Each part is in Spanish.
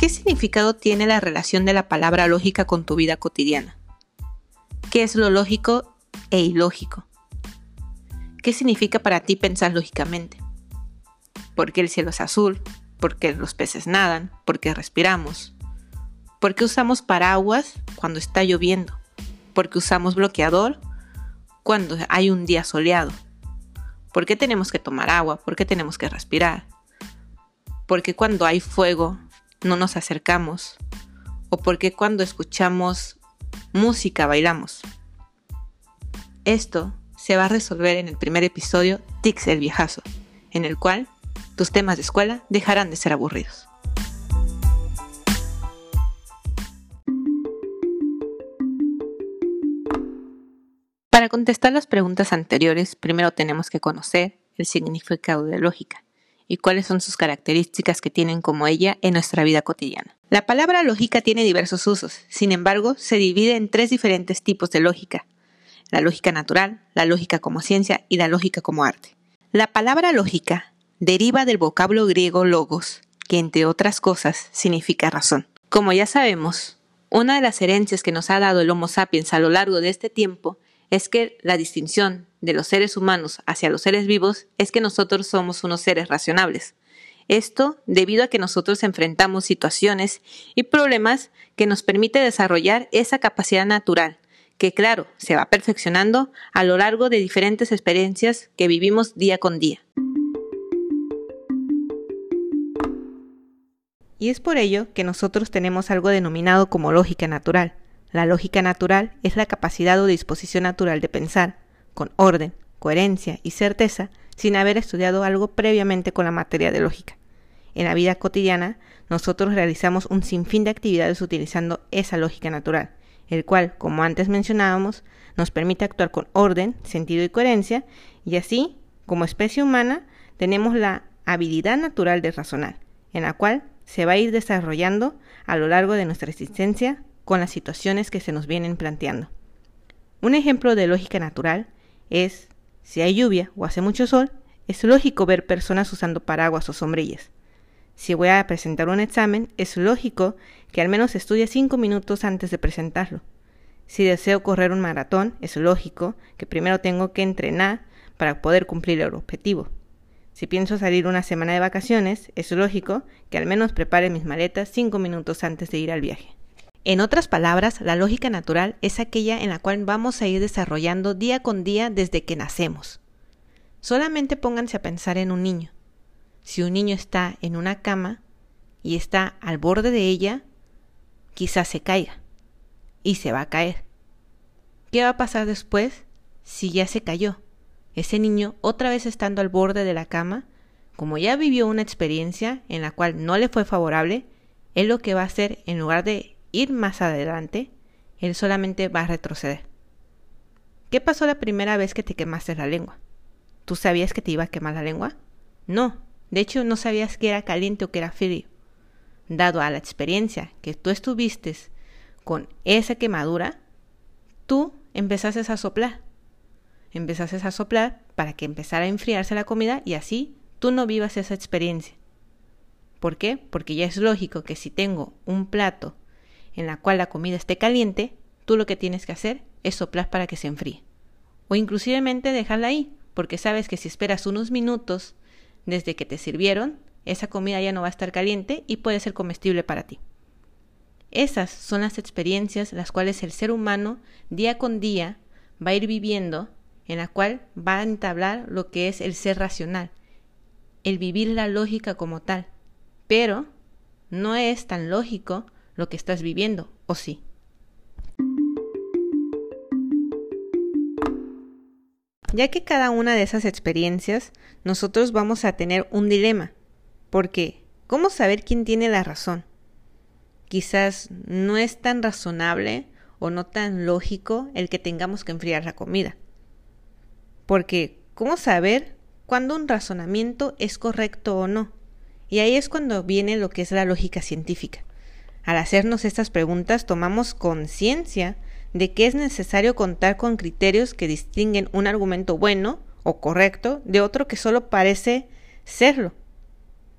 ¿Qué significado tiene la relación de la palabra lógica con tu vida cotidiana? ¿Qué es lo lógico e ilógico? ¿Qué significa para ti pensar lógicamente? ¿Por qué el cielo es azul? ¿Por qué los peces nadan? ¿Por qué respiramos? ¿Por qué usamos paraguas cuando está lloviendo? ¿Por qué usamos bloqueador cuando hay un día soleado? ¿Por qué tenemos que tomar agua? ¿Por qué tenemos que respirar? ¿Por qué cuando hay fuego no nos acercamos? ¿O por qué cuando escuchamos música bailamos? Esto se va a resolver en el primer episodio Tix el Viejazo, en el cual tus temas de escuela dejarán de ser aburridos. Para contestar las preguntas anteriores, primero tenemos que conocer el significado de lógica y cuáles son sus características que tienen como ella en nuestra vida cotidiana. La palabra lógica tiene diversos usos, sin embargo, se divide en tres diferentes tipos de lógica. La lógica natural, la lógica como ciencia y la lógica como arte. La palabra lógica deriva del vocablo griego logos, que entre otras cosas significa razón. Como ya sabemos, una de las herencias que nos ha dado el Homo sapiens a lo largo de este tiempo es que la distinción de los seres humanos hacia los seres vivos es que nosotros somos unos seres racionables. Esto debido a que nosotros enfrentamos situaciones y problemas que nos permite desarrollar esa capacidad natural, que claro, se va perfeccionando a lo largo de diferentes experiencias que vivimos día con día. Y es por ello que nosotros tenemos algo denominado como lógica natural, la lógica natural es la capacidad o disposición natural de pensar, con orden, coherencia y certeza, sin haber estudiado algo previamente con la materia de lógica. En la vida cotidiana, nosotros realizamos un sinfín de actividades utilizando esa lógica natural, el cual, como antes mencionábamos, nos permite actuar con orden, sentido y coherencia, y así, como especie humana, tenemos la habilidad natural de razonar, en la cual se va a ir desarrollando a lo largo de nuestra existencia con las situaciones que se nos vienen planteando. Un ejemplo de lógica natural es, si hay lluvia o hace mucho sol, es lógico ver personas usando paraguas o sombrillas. Si voy a presentar un examen, es lógico que al menos estudie cinco minutos antes de presentarlo. Si deseo correr un maratón, es lógico que primero tengo que entrenar para poder cumplir el objetivo. Si pienso salir una semana de vacaciones, es lógico que al menos prepare mis maletas cinco minutos antes de ir al viaje. En otras palabras, la lógica natural es aquella en la cual vamos a ir desarrollando día con día desde que nacemos. Solamente pónganse a pensar en un niño. Si un niño está en una cama y está al borde de ella, quizás se caiga y se va a caer. ¿Qué va a pasar después si ya se cayó? Ese niño, otra vez estando al borde de la cama, como ya vivió una experiencia en la cual no le fue favorable, él lo que va a hacer, en lugar de ir más adelante, él solamente va a retroceder. ¿Qué pasó la primera vez que te quemaste la lengua? ¿Tú sabías que te iba a quemar la lengua? No, de hecho no sabías que era caliente o que era frío. Dado a la experiencia que tú estuviste con esa quemadura, tú empezaste a soplar. Empezaste a soplar para que empezara a enfriarse la comida y así tú no vivas esa experiencia. ¿Por qué? Porque ya es lógico que si tengo un plato en la cual la comida esté caliente, tú lo que tienes que hacer es soplar para que se enfríe. O inclusivemente dejarla ahí, porque sabes que si esperas unos minutos desde que te sirvieron, esa comida ya no va a estar caliente y puede ser comestible para ti. Esas son las experiencias las cuales el ser humano día con día va a ir viviendo, en la cual va a entablar lo que es el ser racional, el vivir la lógica como tal. Pero no es tan lógico lo que estás viviendo, ¿o sí? Ya que cada una de esas experiencias nosotros vamos a tener un dilema, porque ¿cómo saber quién tiene la razón? Quizás no es tan razonable o no tan lógico el que tengamos que enfriar la comida. Porque, ¿cómo saber cuándo un razonamiento es correcto o no? Y ahí es cuando viene lo que es la lógica científica. Al hacernos estas preguntas tomamos conciencia de que es necesario contar con criterios que distinguen un argumento bueno o correcto de otro que solo parece serlo.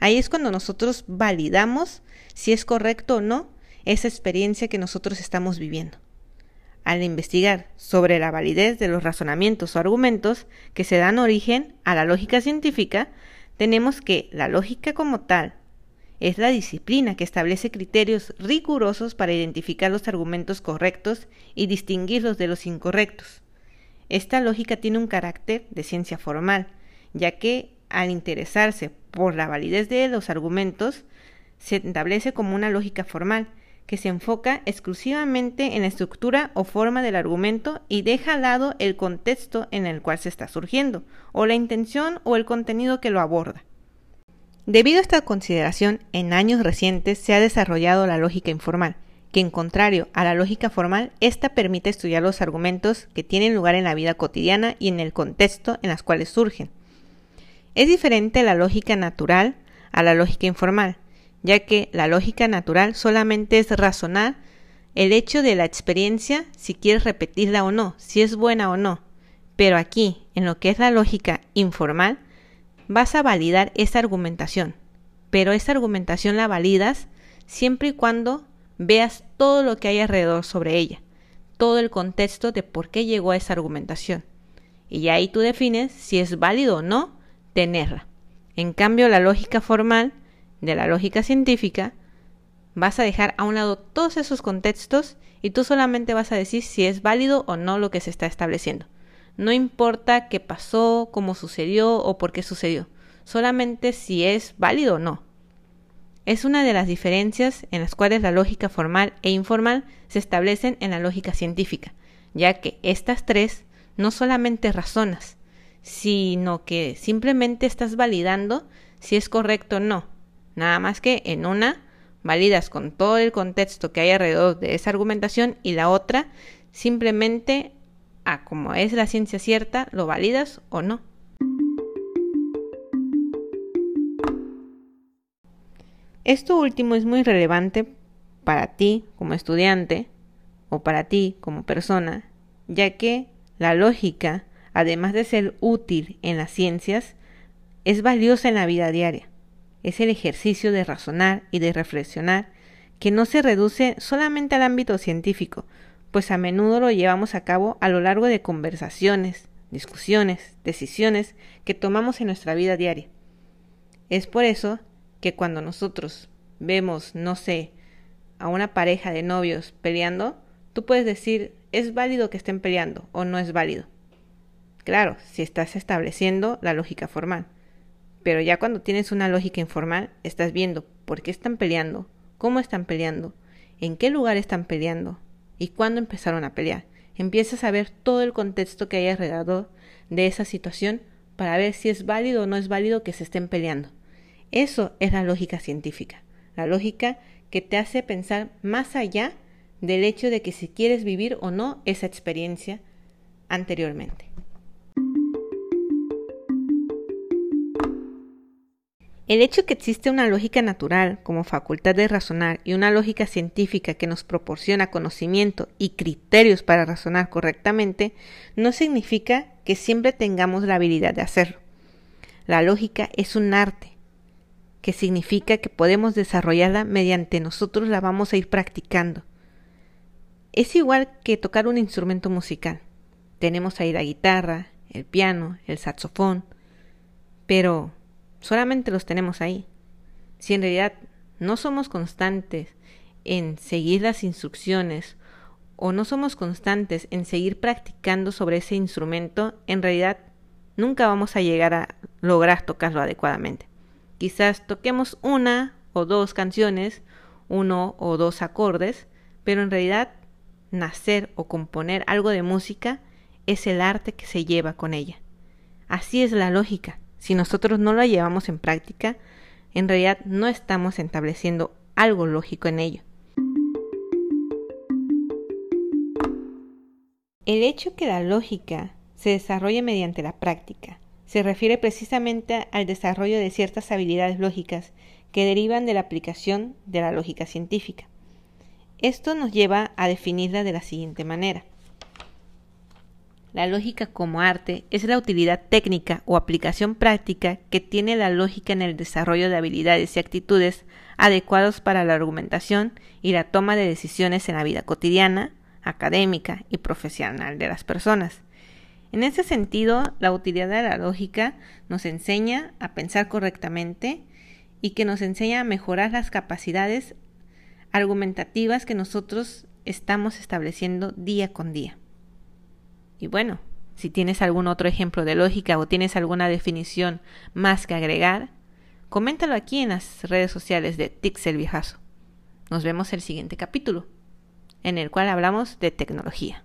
Ahí es cuando nosotros validamos si es correcto o no esa experiencia que nosotros estamos viviendo. Al investigar sobre la validez de los razonamientos o argumentos que se dan origen a la lógica científica, tenemos que la lógica como tal es la disciplina que establece criterios rigurosos para identificar los argumentos correctos y distinguirlos de los incorrectos. Esta lógica tiene un carácter de ciencia formal, ya que al interesarse por la validez de los argumentos, se establece como una lógica formal, que se enfoca exclusivamente en la estructura o forma del argumento y deja al lado el contexto en el cual se está surgiendo, o la intención o el contenido que lo aborda. Debido a esta consideración, en años recientes se ha desarrollado la lógica informal, que en contrario a la lógica formal, esta permite estudiar los argumentos que tienen lugar en la vida cotidiana y en el contexto en las cuales surgen. Es diferente la lógica natural a la lógica informal, ya que la lógica natural solamente es razonar el hecho de la experiencia si quieres repetirla o no, si es buena o no. Pero aquí, en lo que es la lógica informal, vas a validar esa argumentación. Pero esa argumentación la validas siempre y cuando veas todo lo que hay alrededor sobre ella, todo el contexto de por qué llegó a esa argumentación. Y ahí tú defines si es válido o no tenerla. En cambio, la lógica formal de la lógica científica, vas a dejar a un lado todos esos contextos y tú solamente vas a decir si es válido o no lo que se está estableciendo. No importa qué pasó, cómo sucedió o por qué sucedió, solamente si es válido o no. Es una de las diferencias en las cuales la lógica formal e informal se establecen en la lógica científica, ya que estas tres no solamente razonas, sino que simplemente estás validando si es correcto o no, Nada más que en una validas con todo el contexto que hay alrededor de esa argumentación y la otra simplemente a como es la ciencia cierta, lo validas o no. Esto último es muy relevante para ti como estudiante o para ti como persona, ya que la lógica, además de ser útil en las ciencias, es valiosa en la vida diaria es el ejercicio de razonar y de reflexionar que no se reduce solamente al ámbito científico, pues a menudo lo llevamos a cabo a lo largo de conversaciones, discusiones, decisiones que tomamos en nuestra vida diaria. Es por eso que cuando nosotros vemos, no sé, a una pareja de novios peleando, tú puedes decir, ¿es válido que estén peleando o no es válido? Claro, si estás estableciendo la lógica formal. Pero ya cuando tienes una lógica informal, estás viendo por qué están peleando, cómo están peleando, en qué lugar están peleando y cuándo empezaron a pelear. Empiezas a ver todo el contexto que hay alrededor de esa situación para ver si es válido o no es válido que se estén peleando. Eso es la lógica científica, la lógica que te hace pensar más allá del hecho de que si quieres vivir o no esa experiencia anteriormente. El hecho que existe una lógica natural como facultad de razonar y una lógica científica que nos proporciona conocimiento y criterios para razonar correctamente no significa que siempre tengamos la habilidad de hacerlo. La lógica es un arte, que significa que podemos desarrollarla mediante nosotros la vamos a ir practicando. Es igual que tocar un instrumento musical. Tenemos ahí la guitarra, el piano, el saxofón, pero solamente los tenemos ahí. Si en realidad no somos constantes en seguir las instrucciones o no somos constantes en seguir practicando sobre ese instrumento, en realidad nunca vamos a llegar a lograr tocarlo adecuadamente. Quizás toquemos una o dos canciones, uno o dos acordes, pero en realidad nacer o componer algo de música es el arte que se lleva con ella. Así es la lógica. Si nosotros no lo llevamos en práctica, en realidad no estamos estableciendo algo lógico en ello. El hecho que la lógica se desarrolle mediante la práctica se refiere precisamente al desarrollo de ciertas habilidades lógicas que derivan de la aplicación de la lógica científica. Esto nos lleva a definirla de la siguiente manera. La lógica como arte es la utilidad técnica o aplicación práctica que tiene la lógica en el desarrollo de habilidades y actitudes adecuados para la argumentación y la toma de decisiones en la vida cotidiana, académica y profesional de las personas. En ese sentido, la utilidad de la lógica nos enseña a pensar correctamente y que nos enseña a mejorar las capacidades argumentativas que nosotros estamos estableciendo día con día. Y bueno, si tienes algún otro ejemplo de lógica o tienes alguna definición más que agregar, coméntalo aquí en las redes sociales de Tixel Viejazo. Nos vemos el siguiente capítulo, en el cual hablamos de tecnología.